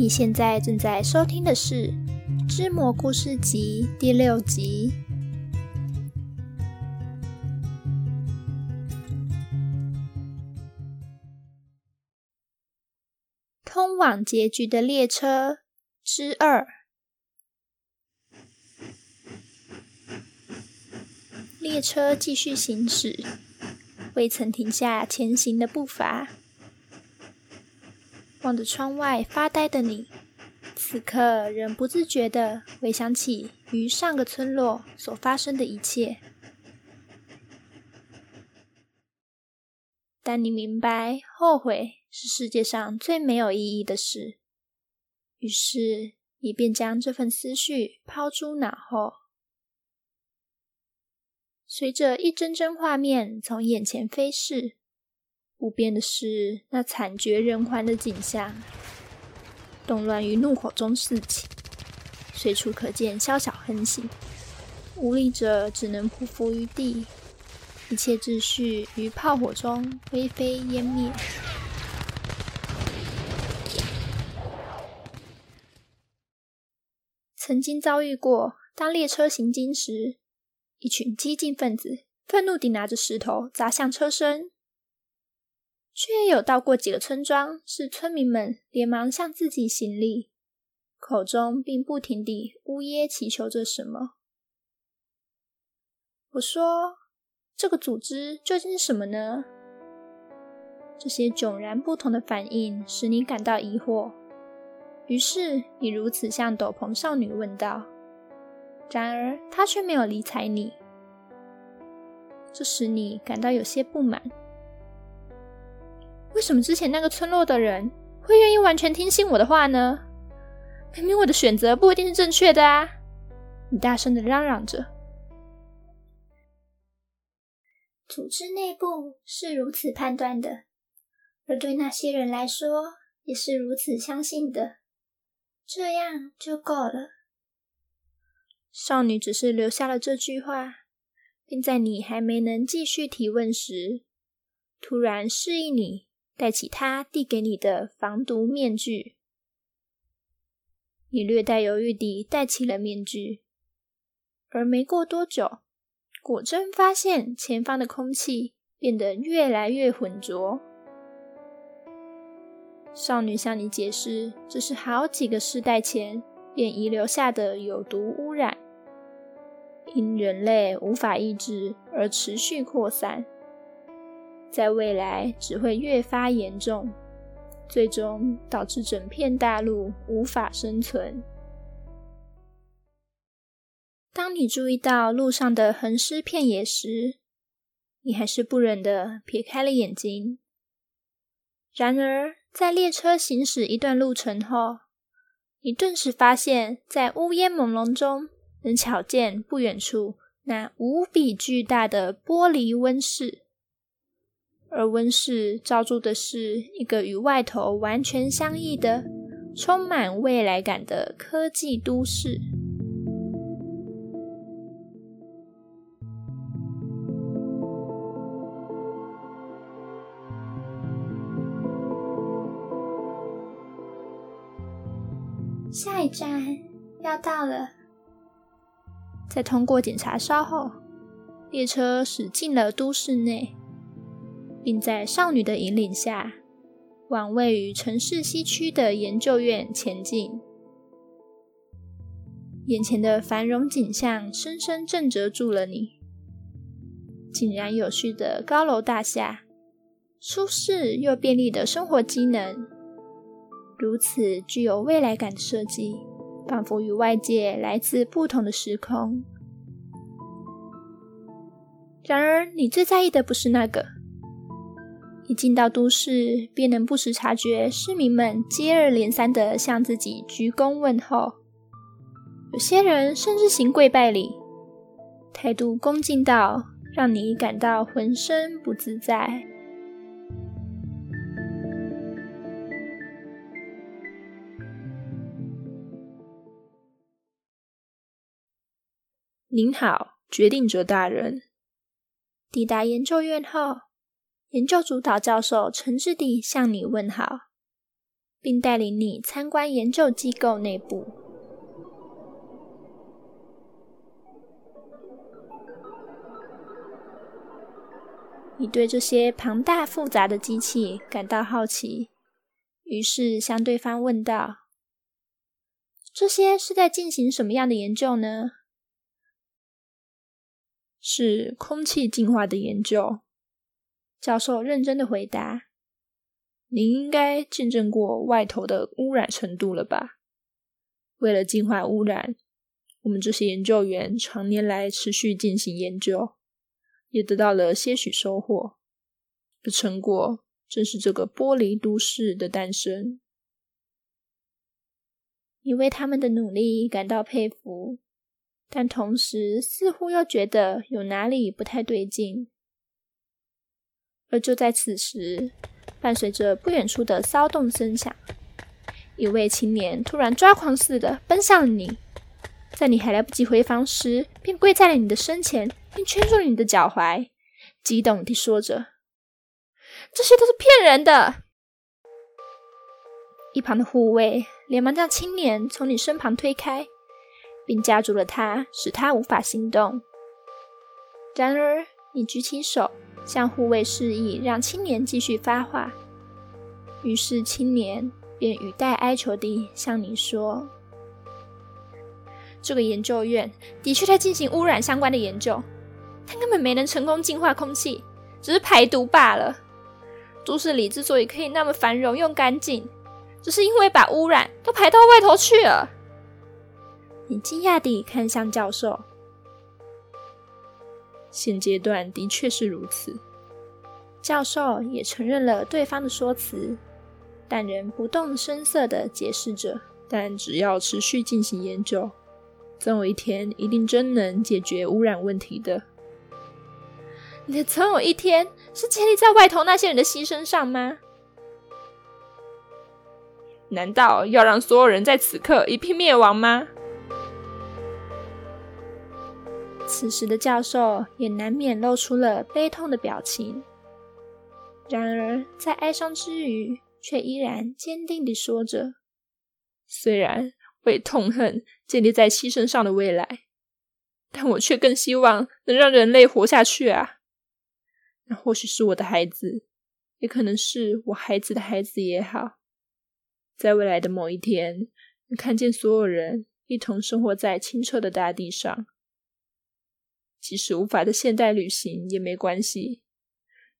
你现在正在收听的是《之魔故事集》第六集。通往结局的列车之二。列车继续行驶，未曾停下前行的步伐。望着窗外发呆的你，此刻仍不自觉地回想起于上个村落所发生的一切。但你明白，后悔是世界上最没有意义的事，于是你便将这份思绪抛诸脑后。随着一帧帧画面从眼前飞逝，不变的是那惨绝人寰的景象，动乱于怒火中四起，随处可见宵小横行，无力者只能匍匐于地，一切秩序于炮火中灰飞烟灭。曾经遭遇过，当列车行经时，一群激进分子愤怒地拿着石头砸向车身，却也有到过几个村庄，是村民们连忙向自己行礼，口中并不停地呜咽祈求着什么。我说：“这个组织究竟是什么呢？”这些迥然不同的反应使你感到疑惑，于是你如此向斗篷少女问道。然而，他却没有理睬你，这使你感到有些不满。为什么之前那个村落的人会愿意完全听信我的话呢？明明我的选择不一定是正确的啊！你大声的嚷嚷着。组织内部是如此判断的，而对那些人来说也是如此相信的，这样就够了。少女只是留下了这句话，并在你还没能继续提问时，突然示意你戴起他递给你的防毒面具。你略带犹豫地戴起了面具，而没过多久，果真发现前方的空气变得越来越浑浊。少女向你解释，这是好几个世代前便遗留下的有毒污染，因人类无法抑制而持续扩散，在未来只会越发严重，最终导致整片大陆无法生存。当你注意到路上的横尸遍野时，你还是不忍的撇开了眼睛。然而，在列车行驶一段路程后，你顿时发现，在乌烟朦胧中，能瞧见不远处那无比巨大的玻璃温室，而温室罩住的是一个与外头完全相异的、充满未来感的科技都市。下一站要到了。在通过检查稍后，列车驶进了都市内，并在少女的引领下，往位于城市西区的研究院前进。眼前的繁荣景象深深震慑住了你，井然有序的高楼大厦，舒适又便利的生活机能。如此具有未来感的设计，仿佛与外界来自不同的时空。然而，你最在意的不是那个。一进到都市，便能不时察觉市民们接二连三地向自己鞠躬问候，有些人甚至行跪拜礼，态度恭敬到让你感到浑身不自在。您好，决定者大人。抵达研究院后，研究主导教授诚挚地向你问好。并带领你参观研究机构内部。你对这些庞大复杂的机器感到好奇，于是向对方问道：“这些是在进行什么样的研究呢？”“是空气净化的研究。”教授认真的回答。“您应该见证过外头的污染程度了吧？为了净化污染，我们这些研究员常年来持续进行研究。”也得到了些许收获，的成果正是这个玻璃都市的诞生。你为他们的努力感到佩服，但同时似乎又觉得有哪里不太对劲。而就在此时，伴随着不远处的骚动声响，一位青年突然抓狂似的奔向了你。在你还来不及回防时，便跪在了你的身前，并圈住了你的脚踝，激动地说着：“这些都是骗人的！”一旁的护卫连忙将青年从你身旁推开，并夹住了他，使他无法行动。然而，你举起手向护卫示意，让青年继续发话。于是，青年便语带哀求地向你说。这个研究院的确在进行污染相关的研究，但根本没能成功净化空气，只是排毒罢了。都市里之所以可以那么繁荣又干净，只是因为把污染都排到外头去了。你惊讶地看向教授，现阶段的确是如此。教授也承认了对方的说辞，但仍不动声色地解释着：但只要持续进行研究。总有一天，一定真能解决污染问题的。你的总有一天是建立在外头那些人的牺牲上吗？难道要让所有人在此刻一并灭亡吗？此时的教授也难免露出了悲痛的表情，然而在哀伤之余，却依然坚定地说着：“虽然。”为痛恨建立在牺牲上的未来，但我却更希望能让人类活下去啊！那或许是我的孩子，也可能是我孩子的孩子也好，在未来的某一天，能看见所有人一同生活在清澈的大地上，即使无法在现代旅行也没关系，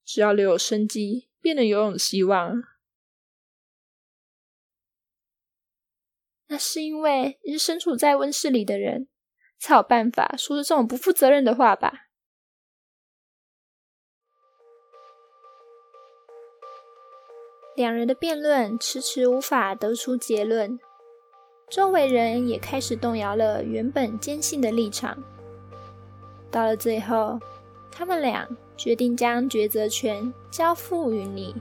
只要留有生机，便能拥有希望。那是因为你是身处在温室里的人，才有办法说出这种不负责任的话吧？两人的辩论迟迟无法得出结论，周围人也开始动摇了原本坚信的立场。到了最后，他们俩决定将抉择权交付于你，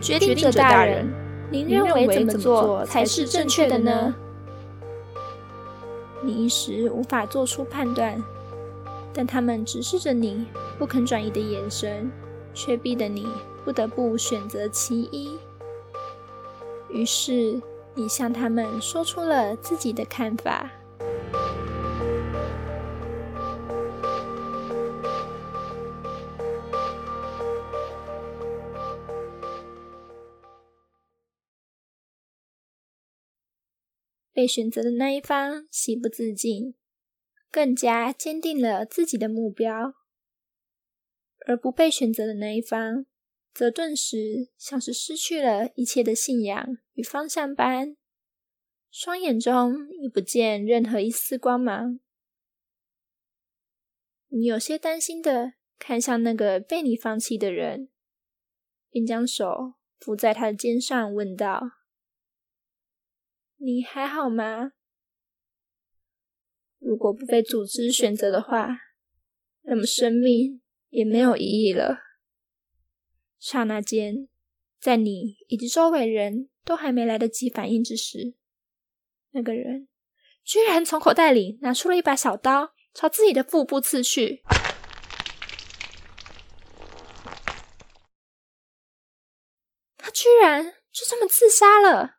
决定者大人。您认为怎么做才是正确的呢？你一时无法做出判断，但他们直视着你不肯转移的眼神，却逼得你不得不选择其一。于是，你向他们说出了自己的看法。被选择的那一方喜不自禁，更加坚定了自己的目标；而不被选择的那一方，则顿时像是失去了一切的信仰与方向般，双眼中已不见任何一丝光芒。你有些担心的看向那个被你放弃的人，并将手扶在他的肩上，问道。你还好吗？如果不被组织选择的话，那么生命也没有意义了。刹那间，在你以及周围人都还没来得及反应之时，那个人居然从口袋里拿出了一把小刀，朝自己的腹部刺去。他居然就这么自杀了。